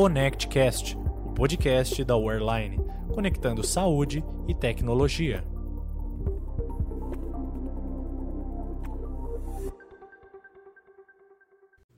ConnectCast, o podcast da Wearline, conectando saúde e tecnologia.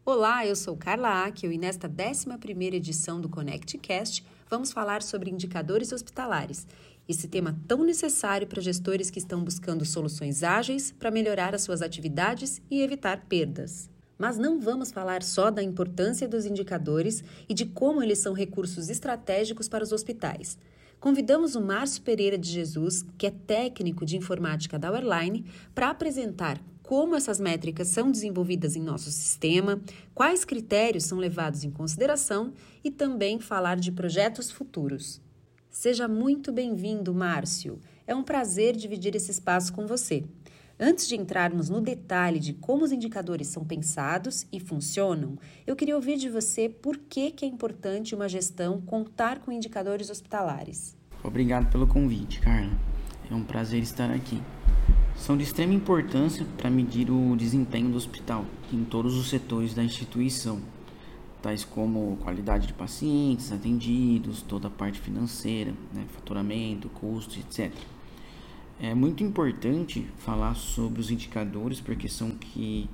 Olá, eu sou Carla Akel e nesta 11ª edição do ConnectCast vamos falar sobre indicadores hospitalares, esse tema tão necessário para gestores que estão buscando soluções ágeis para melhorar as suas atividades e evitar perdas. Mas não vamos falar só da importância dos indicadores e de como eles são recursos estratégicos para os hospitais. Convidamos o Márcio Pereira de Jesus, que é técnico de informática da Airline, para apresentar como essas métricas são desenvolvidas em nosso sistema, quais critérios são levados em consideração e também falar de projetos futuros. Seja muito bem-vindo, Márcio. É um prazer dividir esse espaço com você. Antes de entrarmos no detalhe de como os indicadores são pensados e funcionam, eu queria ouvir de você por que, que é importante uma gestão contar com indicadores hospitalares. Obrigado pelo convite, Carla. É um prazer estar aqui. São de extrema importância para medir o desempenho do hospital em todos os setores da instituição, tais como qualidade de pacientes atendidos, toda a parte financeira, né, faturamento, custos, etc. É muito importante falar sobre os indicadores porque são que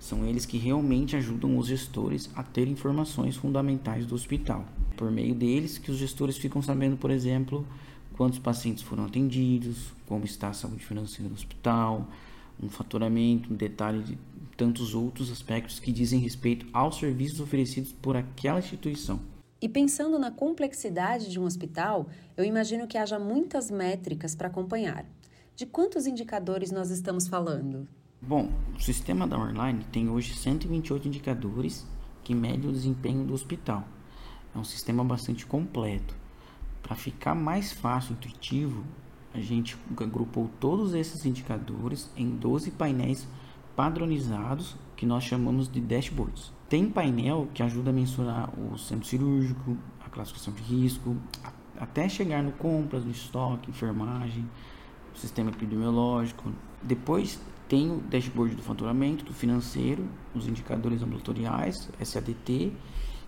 são eles que realmente ajudam os gestores a ter informações fundamentais do hospital. Por meio deles que os gestores ficam sabendo, por exemplo, quantos pacientes foram atendidos, como está a saúde financeira do hospital, um faturamento, um detalhe de tantos outros aspectos que dizem respeito aos serviços oferecidos por aquela instituição. E pensando na complexidade de um hospital, eu imagino que haja muitas métricas para acompanhar. De quantos indicadores nós estamos falando? Bom, o sistema da Online tem hoje 128 indicadores que medem o desempenho do hospital. É um sistema bastante completo. Para ficar mais fácil e intuitivo, a gente agrupou todos esses indicadores em 12 painéis padronizados que nós chamamos de dashboards. Tem painel que ajuda a mensurar o centro cirúrgico, a classificação de risco, até chegar no compras, no estoque, enfermagem, sistema epidemiológico. Depois tem o dashboard do faturamento, do financeiro, os indicadores ambulatoriais, SADT,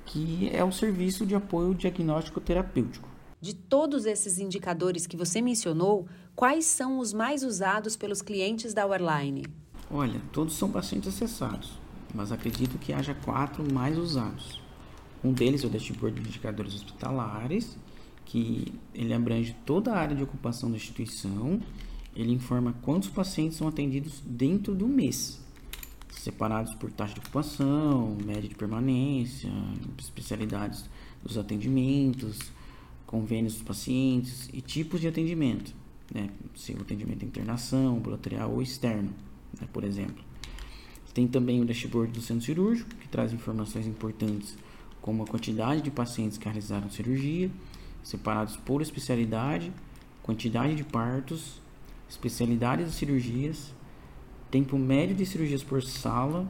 que é o serviço de apoio diagnóstico terapêutico. De todos esses indicadores que você mencionou, quais são os mais usados pelos clientes da Airline? Olha, todos são bastante acessados, mas acredito que haja quatro mais usados. Um deles é o dashboard de indicadores hospitalares, que ele abrange toda a área de ocupação da instituição. Ele informa quantos pacientes são atendidos dentro do mês, separados por taxa de ocupação, média de permanência, especialidades dos atendimentos, convênios dos pacientes e tipos de atendimento, né? se o atendimento é internação, ambulatorial ou externo, né? por exemplo. Tem também o dashboard do centro cirúrgico, que traz informações importantes como a quantidade de pacientes que realizaram cirurgia, separados por especialidade, quantidade de partos, especialidades de cirurgias, tempo médio de cirurgias por sala,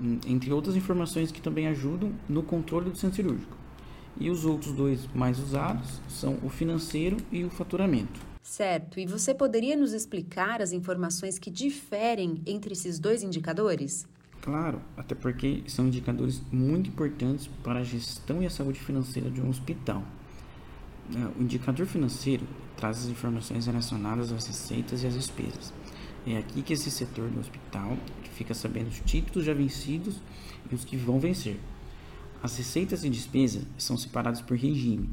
hum, entre outras informações que também ajudam no controle do centro cirúrgico. E os outros dois mais usados são o financeiro e o faturamento. Certo. E você poderia nos explicar as informações que diferem entre esses dois indicadores? Claro, até porque são indicadores muito importantes para a gestão e a saúde financeira de um hospital. É, o indicador financeiro traz as informações relacionadas às receitas e às despesas. É aqui que esse setor do hospital fica sabendo os títulos já vencidos e os que vão vencer. As receitas e despesas são separadas por regime,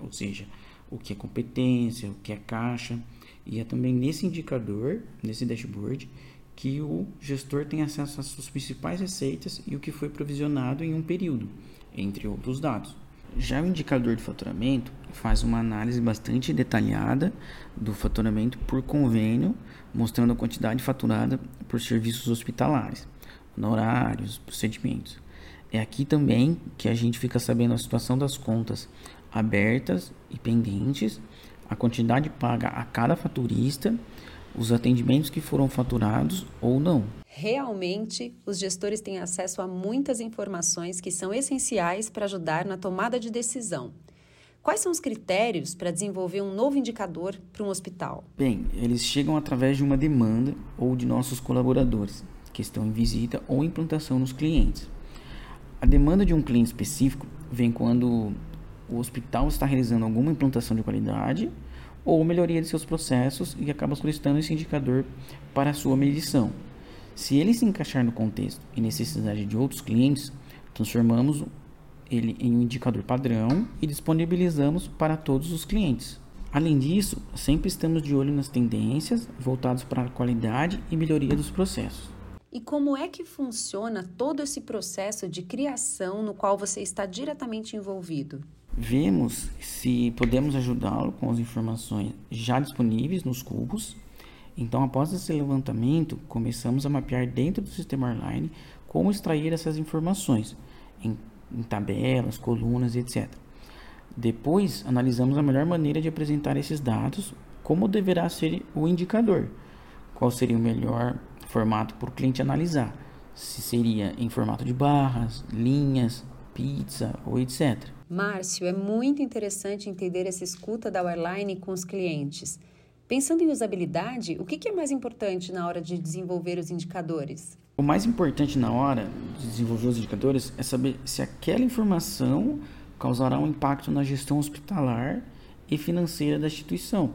ou seja, o que é competência, o que é caixa, e é também nesse indicador, nesse dashboard, que o gestor tem acesso às suas principais receitas e o que foi provisionado em um período, entre outros dados. Já o indicador de faturamento faz uma análise bastante detalhada do faturamento por convênio, mostrando a quantidade faturada por serviços hospitalares, honorários, procedimentos. É aqui também que a gente fica sabendo a situação das contas abertas e pendentes, a quantidade paga a cada faturista, os atendimentos que foram faturados ou não. Realmente, os gestores têm acesso a muitas informações que são essenciais para ajudar na tomada de decisão. Quais são os critérios para desenvolver um novo indicador para um hospital? Bem, eles chegam através de uma demanda ou de nossos colaboradores, que estão em visita ou implantação nos clientes. A demanda de um cliente específico vem quando o hospital está realizando alguma implantação de qualidade ou melhoria de seus processos e acaba solicitando esse indicador para sua medição. Se ele se encaixar no contexto e necessidade de outros clientes, transformamos ele em um indicador padrão e disponibilizamos para todos os clientes. Além disso, sempre estamos de olho nas tendências voltadas para a qualidade e melhoria dos processos. E como é que funciona todo esse processo de criação no qual você está diretamente envolvido? Vemos se podemos ajudá-lo com as informações já disponíveis nos cubos. Então, após esse levantamento, começamos a mapear dentro do sistema online como extrair essas informações em, em tabelas, colunas, etc. Depois, analisamos a melhor maneira de apresentar esses dados, como deverá ser o indicador, qual seria o melhor formato para o cliente analisar, se seria em formato de barras, linhas, pizza ou etc. Márcio, é muito interessante entender essa escuta da Wireline com os clientes. Pensando em usabilidade, o que é mais importante na hora de desenvolver os indicadores? O mais importante na hora de desenvolver os indicadores é saber se aquela informação causará um impacto na gestão hospitalar e financeira da instituição.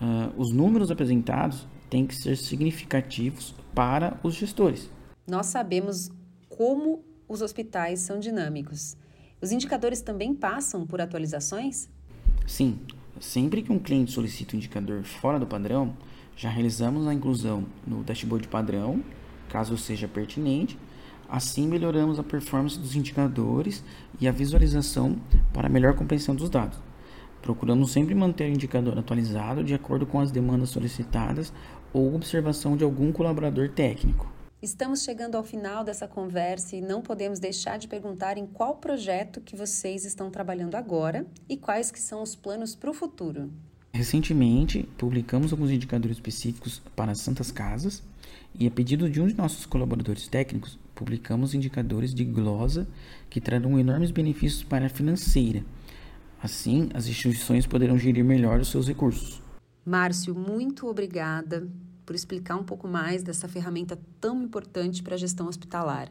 Uh, os números apresentados têm que ser significativos para os gestores. Nós sabemos como os hospitais são dinâmicos. Os indicadores também passam por atualizações? Sim. Sempre que um cliente solicita um indicador fora do padrão, já realizamos a inclusão no dashboard padrão, caso seja pertinente, Assim, melhoramos a performance dos indicadores e a visualização para melhor compreensão dos dados. Procuramos sempre manter o indicador atualizado de acordo com as demandas solicitadas ou observação de algum colaborador técnico. Estamos chegando ao final dessa conversa e não podemos deixar de perguntar em qual projeto que vocês estão trabalhando agora e quais que são os planos para o futuro. Recentemente, publicamos alguns indicadores específicos para as Santas Casas e, a pedido de um de nossos colaboradores técnicos, publicamos indicadores de glosa que trarão enormes benefícios para a financeira. Assim, as instituições poderão gerir melhor os seus recursos. Márcio, muito obrigada por explicar um pouco mais dessa ferramenta tão importante para a gestão hospitalar.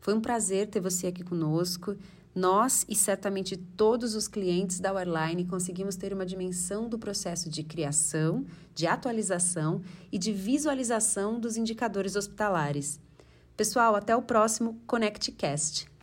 Foi um prazer ter você aqui conosco. Nós e certamente todos os clientes da Wireline conseguimos ter uma dimensão do processo de criação, de atualização e de visualização dos indicadores hospitalares. Pessoal, até o próximo ConnectCast.